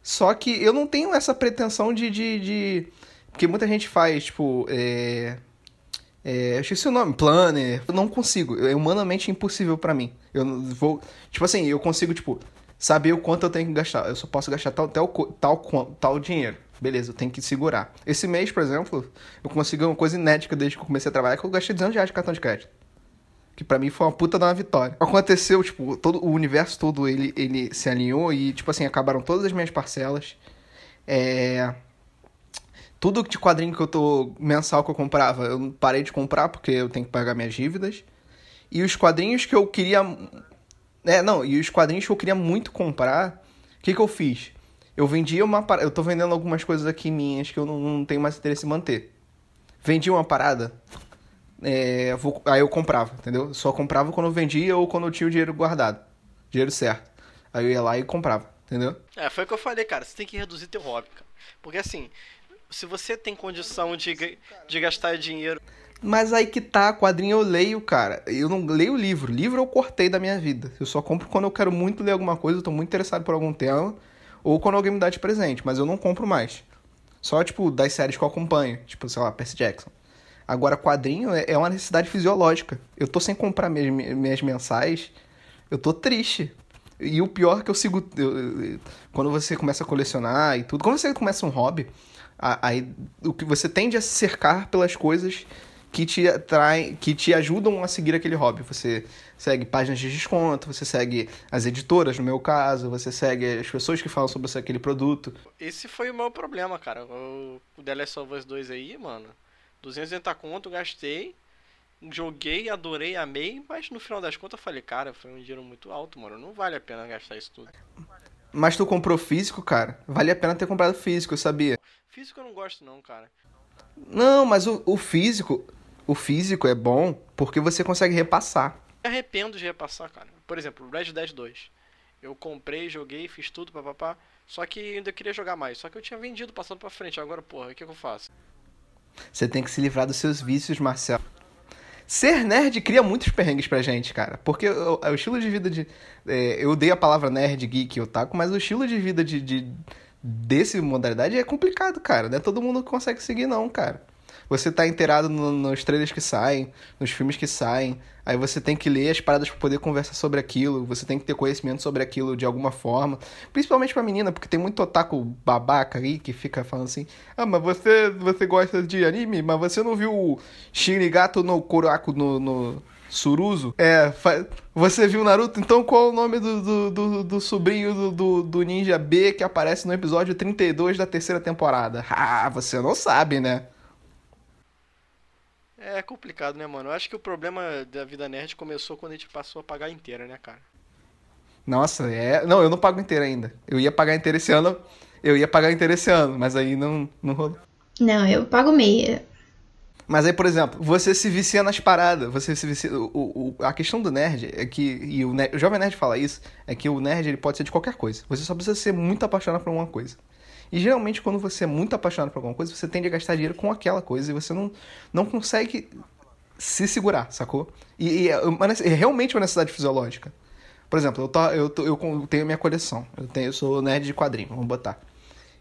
Só que eu não tenho essa pretensão de. de, de... Porque muita gente faz, tipo. É... É, eu esqueci o nome, planner. Eu não consigo. É humanamente impossível para mim. Eu vou. Tipo assim, eu consigo, tipo, saber o quanto eu tenho que gastar. Eu só posso gastar tal, tal, tal, tal dinheiro. Beleza, eu tenho que segurar. Esse mês, por exemplo, eu consegui uma coisa inédita desde que eu comecei a trabalhar, que eu gastei 200 reais de cartão de crédito. Que pra mim foi uma puta da vitória. Aconteceu, tipo, todo o universo todo ele, ele se alinhou e, tipo assim, acabaram todas as minhas parcelas. É. Tudo de quadrinho que eu tô mensal que eu comprava, eu parei de comprar porque eu tenho que pagar minhas dívidas. E os quadrinhos que eu queria é, não, e os quadrinhos que eu queria muito comprar, o que, que eu fiz? Eu vendia uma parada. Eu tô vendendo algumas coisas aqui minhas que eu não, não tenho mais interesse em manter. Vendi uma parada, é, vou, aí eu comprava, entendeu? Só comprava quando eu vendia ou quando eu tinha o dinheiro guardado. Dinheiro certo. Aí eu ia lá e comprava, entendeu? É, foi o que eu falei, cara. Você tem que reduzir teu hobby, cara. Porque assim, se você tem condição de, de gastar dinheiro mas aí que tá, quadrinho eu leio, cara. Eu não leio livro. Livro eu cortei da minha vida. Eu só compro quando eu quero muito ler alguma coisa, eu tô muito interessado por algum tema, ou quando alguém me dá de presente, mas eu não compro mais. Só, tipo, das séries que eu acompanho, tipo, sei lá, Percy Jackson. Agora, quadrinho é, é uma necessidade fisiológica. Eu tô sem comprar minhas, mensais, eu tô triste. E o pior é que eu sigo. Eu, quando você começa a colecionar e tudo, quando você começa um hobby, aí o que você tende a se cercar pelas coisas que te atraem, que te ajudam a seguir aquele hobby. Você segue páginas de desconto, você segue as editoras, no meu caso, você segue as pessoas que falam sobre aquele produto. Esse foi o meu problema, cara. O The Last of Us 2 aí, mano, 280 conto, gastei, joguei, adorei, amei, mas no final das contas eu falei, cara, foi um dinheiro muito alto, mano, não vale a pena gastar isso tudo. Mas tu comprou físico, cara? Vale a pena ter comprado físico, eu sabia. Físico eu não gosto não, cara. Não, mas o, o físico, o físico é bom porque você consegue repassar. Me arrependo de repassar, cara. Por exemplo, Red Dead 2. Eu comprei, joguei, fiz tudo, papapá. Só que ainda queria jogar mais. Só que eu tinha vendido, passando pra frente. Agora, porra, o que, que eu faço? Você tem que se livrar dos seus vícios, Marcel. Ser nerd cria muitos perrengues pra gente, cara. Porque o, o estilo de vida de. É, eu dei a palavra nerd, geek, otaku, mas o estilo de vida de, de desse modalidade é complicado, cara. Não é todo mundo que consegue seguir, não, cara. Você tá inteirado no, nos trailers que saem, nos filmes que saem. Aí você tem que ler as paradas para poder conversar sobre aquilo. Você tem que ter conhecimento sobre aquilo de alguma forma. Principalmente pra menina, porque tem muito otaku babaca aí que fica falando assim: Ah, mas você, você gosta de anime, mas você não viu o Shinigato no Kurako no, no Suruzo? É, fa... você viu Naruto? Então qual é o nome do, do, do, do sobrinho do, do, do, Ninja B que aparece no episódio 32 da terceira temporada? Ah, você não sabe, né? É complicado, né, mano? Eu acho que o problema da vida nerd começou quando a gente passou a pagar inteira, né, cara? Nossa, é. Não, eu não pago inteira ainda. Eu ia pagar inteira esse ano. Eu ia pagar inteira esse ano, mas aí não, não rolou. Não, eu pago meia. Mas aí, por exemplo, você se vicia nas paradas, você se vicia... O, o, a questão do nerd é que, e o, nerd, o jovem nerd fala isso, é que o nerd ele pode ser de qualquer coisa. Você só precisa ser muito apaixonado por alguma coisa. E geralmente, quando você é muito apaixonado por alguma coisa, você tende a gastar dinheiro com aquela coisa e você não, não consegue se segurar, sacou? E, e é, é realmente uma necessidade fisiológica. Por exemplo, eu, tô, eu, tô, eu tenho minha coleção. Eu, tenho, eu sou nerd de quadrinho, vamos botar.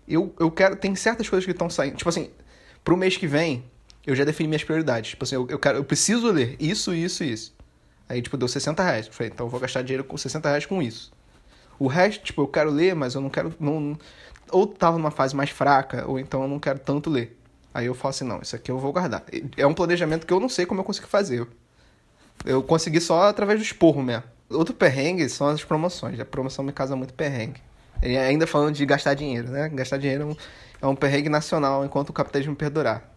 Eu, eu quero. Tem certas coisas que estão saindo. Tipo assim, pro mês que vem, eu já defini minhas prioridades. Tipo assim, eu, eu, quero, eu preciso ler isso, isso e isso. Aí, tipo, deu 60 reais. Eu falei, então eu vou gastar dinheiro com 60 reais com isso. O resto, tipo, eu quero ler, mas eu não quero. Não, ou tava numa fase mais fraca, ou então eu não quero tanto ler. Aí eu falo assim, não, isso aqui eu vou guardar. É um planejamento que eu não sei como eu consegui fazer. Eu consegui só através do esporro mesmo. Outro perrengue são as promoções. A promoção me casa muito perrengue. E ainda falando de gastar dinheiro, né? Gastar dinheiro é um, é um perrengue nacional enquanto o capitalismo perdurar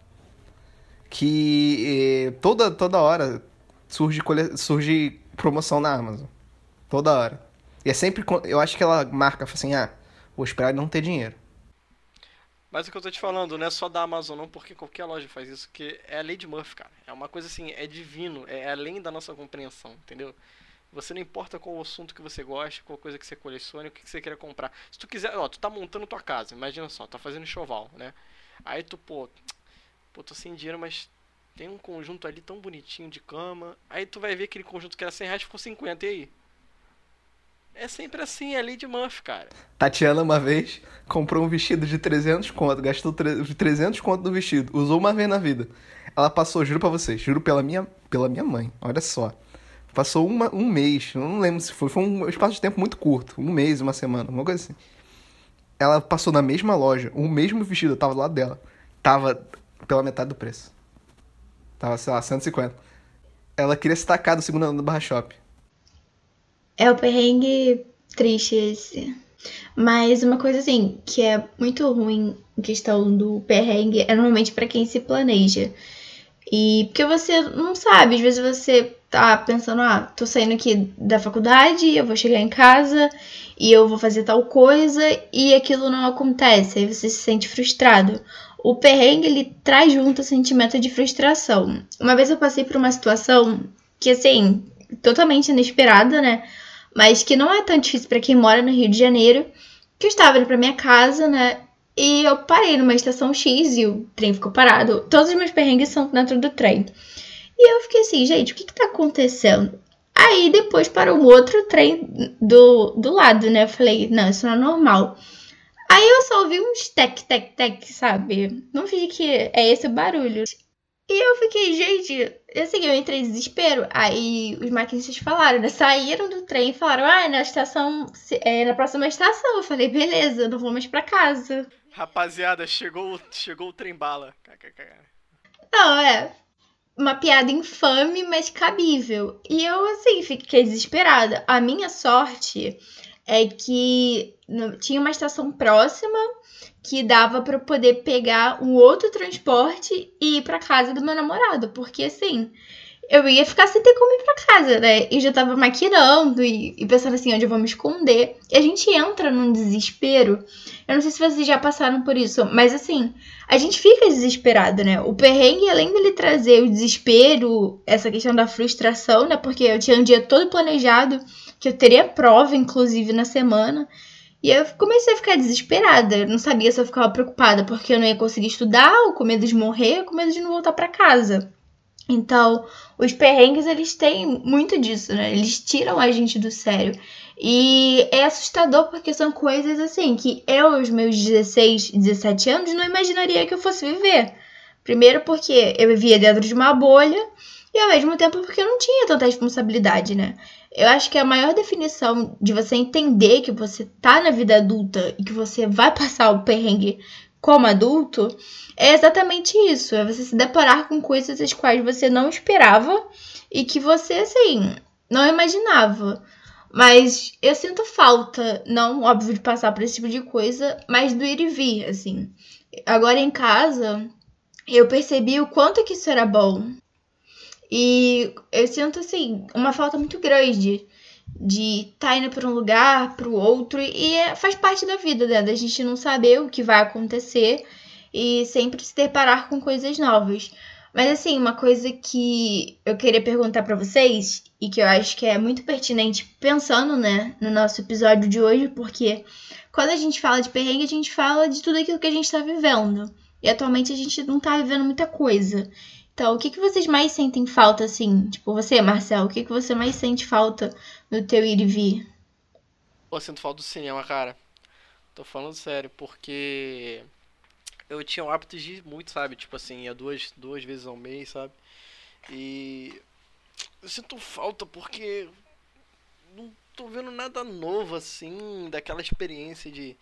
que eh, toda, toda hora surge, surge promoção na Amazon. Toda hora. E é sempre. Eu acho que ela marca assim: ah, vou esperar não ter dinheiro. Mas o que eu tô te falando não é só da Amazon, não, porque qualquer loja faz isso, que é a lei de Murphy, cara. É uma coisa assim, é divino, é além da nossa compreensão, entendeu? Você não importa qual assunto que você gosta, qual coisa que você colecione, o que você queira comprar. Se tu quiser, ó, tu tá montando tua casa, imagina só, tá fazendo enxoval, né? Aí tu, pô, pô, tô sem dinheiro, mas tem um conjunto ali tão bonitinho de cama. Aí tu vai ver aquele conjunto que era 100 reais ficou 50, e aí? É sempre assim, é lei de Murphy, cara. Tatiana, uma vez, comprou um vestido de 300 conto, gastou 300 conto no vestido, usou uma vez na vida. Ela passou, juro pra vocês, juro pela minha, pela minha mãe, olha só. Passou uma, um mês, não lembro se foi, foi um espaço de tempo muito curto, um mês, uma semana, uma coisa assim. Ela passou na mesma loja, o mesmo vestido, tava do lado dela. Tava pela metade do preço. Tava, sei lá, 150. Ela queria se tacar do segundo ano do Barra Shop. É o perrengue triste esse. Mas uma coisa assim, que é muito ruim em questão do perrengue, é normalmente para quem se planeja. E porque você não sabe, às vezes você tá pensando, ah, tô saindo aqui da faculdade, eu vou chegar em casa e eu vou fazer tal coisa e aquilo não acontece, aí você se sente frustrado o perrengue ele traz junto o sentimento de frustração. Uma vez eu passei por uma situação que, assim, totalmente inesperada, né? Mas que não é tão difícil para quem mora no Rio de Janeiro. Que eu estava indo pra minha casa, né? E eu parei numa estação X e o trem ficou parado. Todos os meus perrengues são dentro do trem. E eu fiquei assim, gente, o que que tá acontecendo? Aí depois parou um outro trem do, do lado, né? Eu falei, não, isso não é normal. Aí eu só ouvi uns tec, tec, tec, sabe? Não vi que é esse o barulho. E eu fiquei, gente, assim, eu entrei em desespero. Aí os maquinistas falaram, né? Saíram do trem e falaram, ah, na estação, é na próxima estação. Eu falei, beleza, não vou mais pra casa. Rapaziada, chegou, chegou o trem bala. Não, é. Uma piada infame, mas cabível. E eu, assim, fiquei desesperada. A minha sorte é que tinha uma estação próxima que dava para poder pegar um outro transporte e ir para casa do meu namorado, porque assim, eu ia ficar sem ter como ir pra casa, né? E já tava maquinando e, e, pensando assim, onde eu vou me esconder. E a gente entra num desespero. Eu não sei se vocês já passaram por isso, mas assim, a gente fica desesperado, né? O perrengue, além dele trazer o desespero, essa questão da frustração, né? Porque eu tinha um dia todo planejado que eu teria prova, inclusive, na semana. E eu comecei a ficar desesperada. Eu não sabia se eu ficava preocupada porque eu não ia conseguir estudar, ou com medo de morrer, ou com medo de não voltar para casa. Então, os perrengues, eles têm muito disso, né? Eles tiram a gente do sério. E é assustador porque são coisas assim que eu, aos meus 16, 17 anos, não imaginaria que eu fosse viver. Primeiro porque eu vivia dentro de uma bolha e ao mesmo tempo porque eu não tinha tanta responsabilidade, né? Eu acho que a maior definição de você entender que você tá na vida adulta e que você vai passar o perrengue como adulto, é exatamente isso. É você se deparar com coisas as quais você não esperava e que você, assim, não imaginava. Mas eu sinto falta, não óbvio de passar por esse tipo de coisa, mas do ir e vir, assim. Agora em casa, eu percebi o quanto que isso era bom. E eu sinto, assim, uma falta muito grande de estar tá indo para um lugar, para o outro, e é, faz parte da vida, né? Da gente não saber o que vai acontecer e sempre se deparar com coisas novas. Mas assim, uma coisa que eu queria perguntar para vocês e que eu acho que é muito pertinente pensando, né, no nosso episódio de hoje, porque quando a gente fala de perrengue, a gente fala de tudo aquilo que a gente está vivendo. E atualmente a gente não tá vivendo muita coisa. Então, o que, que vocês mais sentem falta, assim? Tipo, você, Marcel, o que, que você mais sente falta no teu ir e vir? Pô, sinto falta do cinema, cara. Tô falando sério, porque eu tinha o hábito de ir muito, sabe? Tipo assim, ia duas, duas vezes ao mês, sabe? E eu sinto falta porque não tô vendo nada novo assim, daquela experiência de.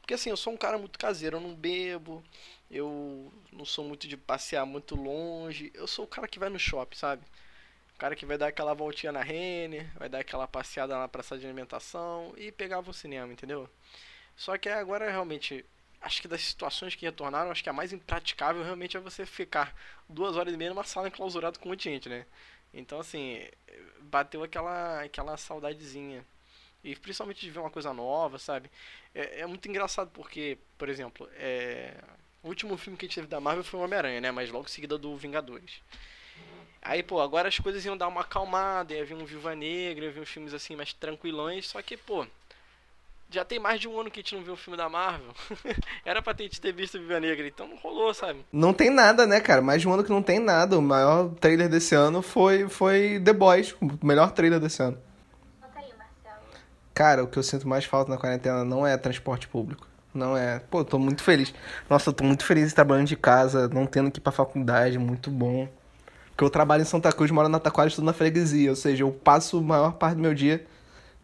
Porque assim, eu sou um cara muito caseiro, eu não bebo, eu não sou muito de passear muito longe, eu sou o cara que vai no shopping, sabe? O cara que vai dar aquela voltinha na Renner, vai dar aquela passeada na praça de alimentação e pegava o cinema, entendeu? Só que agora realmente acho que das situações que retornaram, acho que a mais impraticável realmente é você ficar duas horas e meia numa sala enclausurada com muita gente, né? Então, assim, bateu aquela, aquela saudadezinha. E principalmente de ver uma coisa nova, sabe? É, é muito engraçado porque, por exemplo, é... o último filme que a gente teve da Marvel foi o Homem-Aranha, né? Mas logo em seguida do Vingadores. Aí, pô, agora as coisas iam dar uma acalmada, ia vir um Viva Negra, ia vir uns filmes assim mais tranquilões, só que, pô, já tem mais de um ano que a gente não viu o filme da Marvel. Era pra gente ter visto Viva Negra, então não rolou, sabe? Não tem nada, né, cara? Mais de um ano que não tem nada. O maior trailer desse ano foi, foi The Boys, o melhor trailer desse ano. Cara, o que eu sinto mais falta na quarentena não é transporte público. Não é. Pô, tô muito feliz. Nossa, eu tô muito feliz trabalhando de casa, não tendo que ir pra faculdade, muito bom. Porque eu trabalho em Santa Cruz, moro na Taquara, estudo na freguesia. Ou seja, eu passo a maior parte do meu dia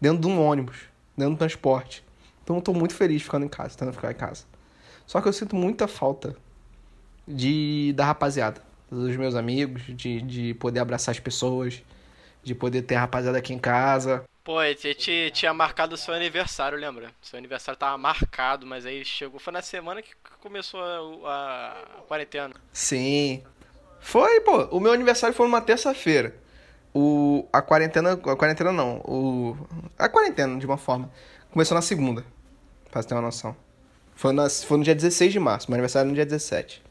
dentro de um ônibus dentro do transporte. Então eu tô muito feliz ficando em casa, tendo ficar em casa. Só que eu sinto muita falta de da rapaziada, dos meus amigos, de, de poder abraçar as pessoas, de poder ter a rapaziada aqui em casa. Pô, a gente tinha marcado o seu aniversário, lembra? Seu aniversário tava marcado, mas aí chegou. Foi na semana que começou a, a quarentena. Sim. Foi, pô. O meu aniversário foi numa terça-feira o, a quarentena. A quarentena não. O, a quarentena, de uma forma. Começou na segunda. Pra você ter uma noção. Foi, na, foi no dia 16 de março. Meu aniversário é no dia 17.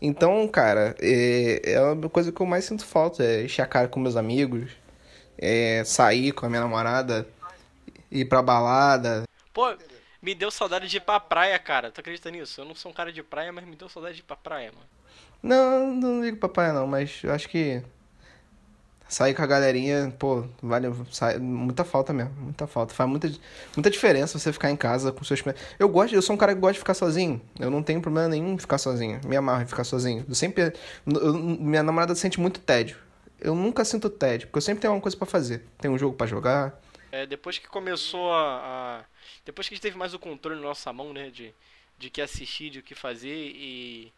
Então, cara, é, é a coisa que eu mais sinto falta. É encher a cara com meus amigos. É sair com a minha namorada. Ir pra balada. Pô, me deu saudade de ir pra praia, cara. Tu acredita nisso? Eu não sou um cara de praia, mas me deu saudade de ir pra praia, mano. Não, não ligo pra praia não, mas eu acho que sair com a galerinha, pô, vale sai, muita falta mesmo, muita falta. Faz muita, muita diferença você ficar em casa com seus Eu gosto, eu sou um cara que gosta de ficar sozinho. Eu não tenho problema nenhum em ficar sozinho. Me amarro em ficar sozinho. Eu sempre eu, minha namorada sente muito tédio. Eu nunca sinto tédio, porque eu sempre tenho alguma coisa para fazer. Tem um jogo para jogar. É, depois que começou a, a, depois que a gente teve mais o controle na nossa mão, né, de de que assistir, de o que fazer e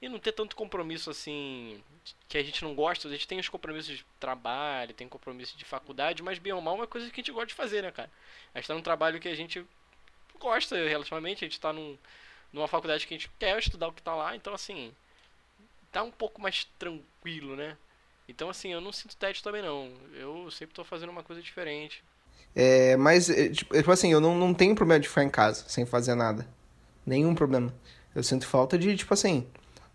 e não ter tanto compromisso assim que a gente não gosta. A gente tem os compromissos de trabalho, tem compromisso de faculdade, mas bem ou mal é uma coisa que a gente gosta de fazer, né, cara? A gente tá num trabalho que a gente gosta relativamente, a gente tá num, numa faculdade que a gente quer estudar o que tá lá, então assim, tá um pouco mais tranquilo, né? Então assim, eu não sinto tédio também não. Eu sempre tô fazendo uma coisa diferente. É, mas, é, tipo, tipo assim, eu não, não tenho problema de ficar em casa sem fazer nada. Nenhum problema. Eu sinto falta de, tipo assim,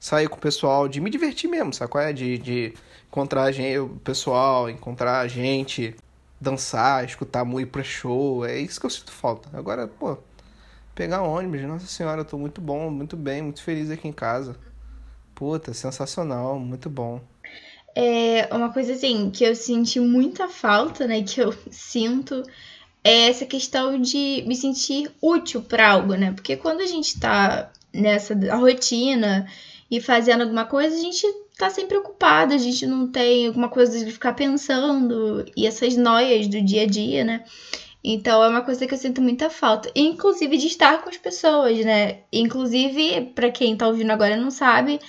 sair com o pessoal, de me divertir mesmo, sabe qual é? De, de encontrar gente, o pessoal, encontrar gente, dançar, escutar muito pra show. É isso que eu sinto falta. Agora, pô, pegar ônibus, nossa senhora, eu tô muito bom, muito bem, muito feliz aqui em casa. Puta, sensacional, muito bom. É uma coisa assim que eu senti muita falta, né? Que eu sinto é essa questão de me sentir útil para algo, né? Porque quando a gente tá nessa rotina e fazendo alguma coisa, a gente tá sempre ocupado, a gente não tem alguma coisa de ficar pensando e essas noias do dia a dia, né? Então é uma coisa que eu sinto muita falta. Inclusive de estar com as pessoas, né? Inclusive, para quem tá ouvindo agora não sabe,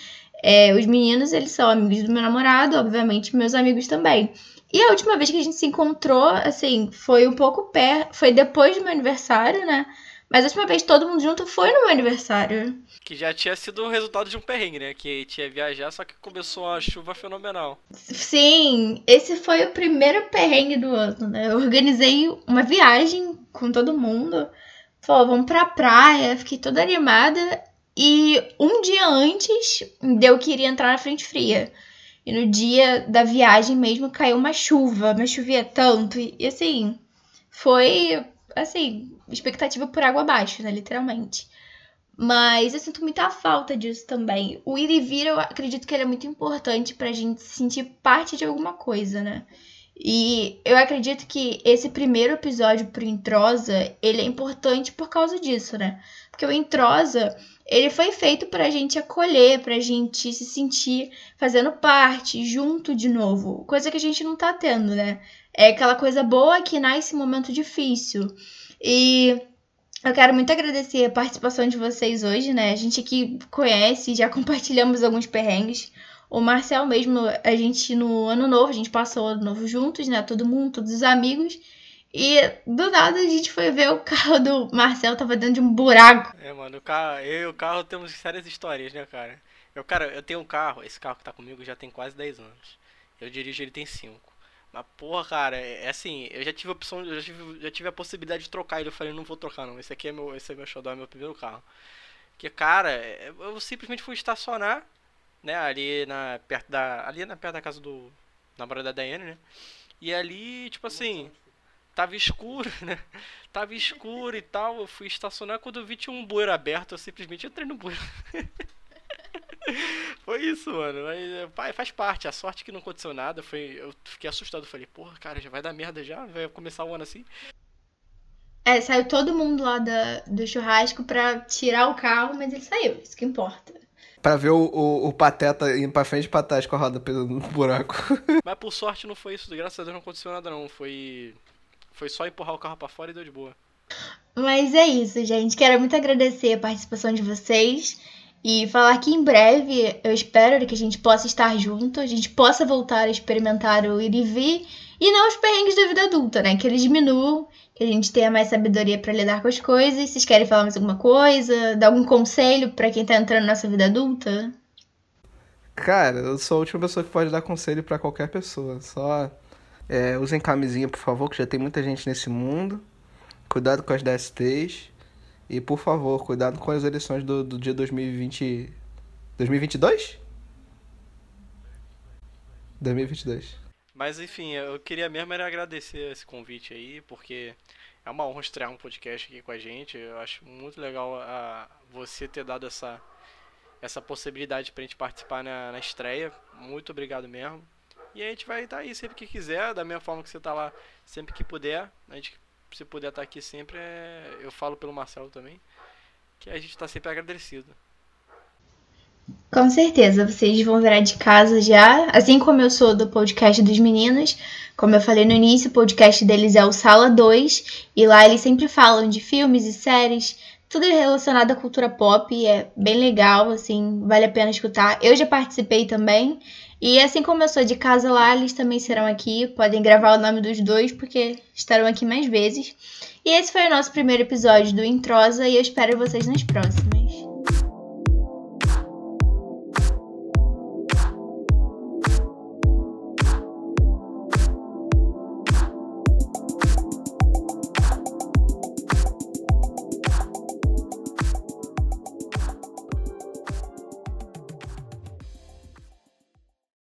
é, os meninos, eles são amigos do meu namorado, obviamente, meus amigos também. E a última vez que a gente se encontrou, assim, foi um pouco perto. Foi depois do meu aniversário, né? Mas a última vez todo mundo junto foi no meu aniversário. Que já tinha sido o resultado de um perrengue, né? Que tinha viajar, só que começou uma chuva fenomenal. Sim, esse foi o primeiro perrengue do ano, né? Eu organizei uma viagem com todo mundo. Falou, vamos pra praia, fiquei toda animada. E um dia antes, deu que iria entrar na frente fria. E no dia da viagem mesmo caiu uma chuva, mas chovia tanto. E assim, foi assim, expectativa por água abaixo, né? Literalmente. Mas eu sinto muita falta disso também. O ir e vir, eu acredito que ele é muito importante pra gente se sentir parte de alguma coisa, né? E eu acredito que esse primeiro episódio pro Introsa, ele é importante por causa disso, né? Porque o Introsa, ele foi feito pra gente acolher, pra gente se sentir fazendo parte, junto de novo. Coisa que a gente não tá tendo, né? É aquela coisa boa que nasce em momento difícil. E eu quero muito agradecer a participação de vocês hoje, né? A gente aqui conhece, já compartilhamos alguns perrengues. O Marcel mesmo, a gente no ano novo, a gente passou o ano novo juntos, né? Todo mundo, todos os amigos. E do nada a gente foi ver o carro do Marcel tava dentro de um buraco. É, mano, o carro, eu e o carro temos sérias histórias, né, cara? Eu, cara, eu tenho um carro, esse carro que tá comigo já tem quase 10 anos. Eu dirijo ele tem 5. Mas, porra, cara, é, é assim, eu já tive a opção, eu já tive, já tive a possibilidade de trocar ele. Eu falei, não vou trocar não. Esse aqui é meu, esse é meu xodó, é meu primeiro carro. Que, cara, eu simplesmente fui estacionar, né, ali na perto da, ali na perto da casa do namorado da Daiane, né? E ali, tipo assim, tava escuro, né? Tava escuro e tal. Eu fui estacionar quando eu vi tinha um bueiro aberto, eu simplesmente entrei no bueiro. Foi isso, mano. Mas, pai, faz parte. A sorte que não aconteceu nada. Foi, eu fiquei assustado. Falei, porra, cara, já vai dar merda já? Vai começar o ano assim? É, saiu todo mundo lá da, do churrasco pra tirar o carro, mas ele saiu, isso que importa. Pra ver o, o, o Pateta indo pra frente e pra trás com a roda no buraco. Mas por sorte não foi isso, graças a Deus não aconteceu nada não. Foi. Foi só empurrar o carro pra fora e deu de boa. Mas é isso, gente. Quero muito agradecer a participação de vocês. E falar que em breve eu espero que a gente possa estar junto, a gente possa voltar a experimentar o ir e vir e não os perrengues da vida adulta, né? Que eles diminuam, que a gente tenha mais sabedoria para lidar com as coisas. Vocês querem falar mais alguma coisa? Dar algum conselho para quem tá entrando nessa vida adulta? Cara, eu sou a última pessoa que pode dar conselho para qualquer pessoa. Só é, usem camisinha, por favor, que já tem muita gente nesse mundo. Cuidado com as DSTs. E por favor, cuidado com as eleições do, do dia 2020. 2022? 2022. Mas enfim, eu queria mesmo era agradecer esse convite aí, porque é uma honra estrear um podcast aqui com a gente. Eu acho muito legal a, você ter dado essa, essa possibilidade pra gente participar na, na estreia. Muito obrigado mesmo. E a gente vai estar aí sempre que quiser, da mesma forma que você está lá sempre que puder. A gente se puder estar aqui sempre, é... eu falo pelo Marcelo também, que a gente está sempre agradecido. Com certeza, vocês vão virar de casa já, assim como eu sou do podcast dos meninos. Como eu falei no início, o podcast deles é o Sala 2, e lá eles sempre falam de filmes e séries, tudo relacionado à cultura pop, é bem legal, assim, vale a pena escutar. Eu já participei também, e assim como eu sou de casa lá, eles também serão aqui. Podem gravar o nome dos dois, porque estarão aqui mais vezes. E esse foi o nosso primeiro episódio do Introsa e eu espero vocês nas próximas.